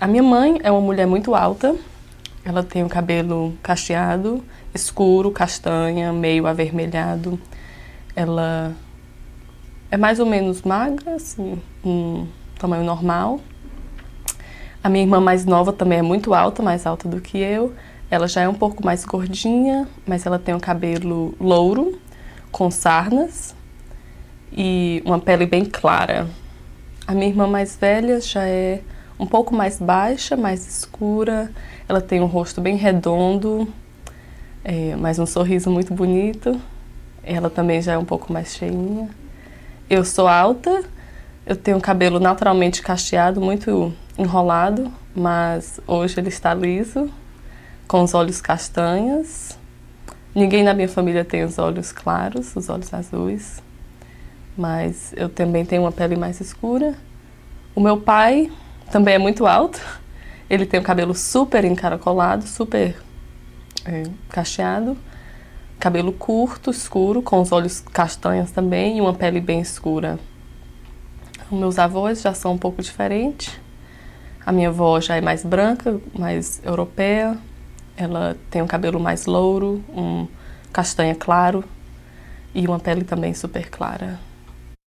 A minha mãe é uma mulher muito alta. Ela tem o cabelo cacheado, escuro, castanha, meio avermelhado. Ela é mais ou menos magra, assim, um tamanho normal. A minha irmã mais nova também é muito alta, mais alta do que eu. Ela já é um pouco mais gordinha, mas ela tem o cabelo louro, com sarnas e uma pele bem clara. A minha irmã mais velha já é um pouco mais baixa, mais escura. Ela tem um rosto bem redondo, é, mas um sorriso muito bonito. Ela também já é um pouco mais cheinha. Eu sou alta, eu tenho cabelo naturalmente cacheado, muito enrolado, mas hoje ele está liso, com os olhos castanhos. Ninguém na minha família tem os olhos claros, os olhos azuis, mas eu também tenho uma pele mais escura. O meu pai também é muito alto, ele tem o cabelo super encaracolado, super é, cacheado, cabelo curto, escuro, com os olhos castanhos também e uma pele bem escura. Os meus avós já são um pouco diferentes. A minha avó já é mais branca, mais europeia. Ela tem um cabelo mais louro, um castanha claro e uma pele também super clara.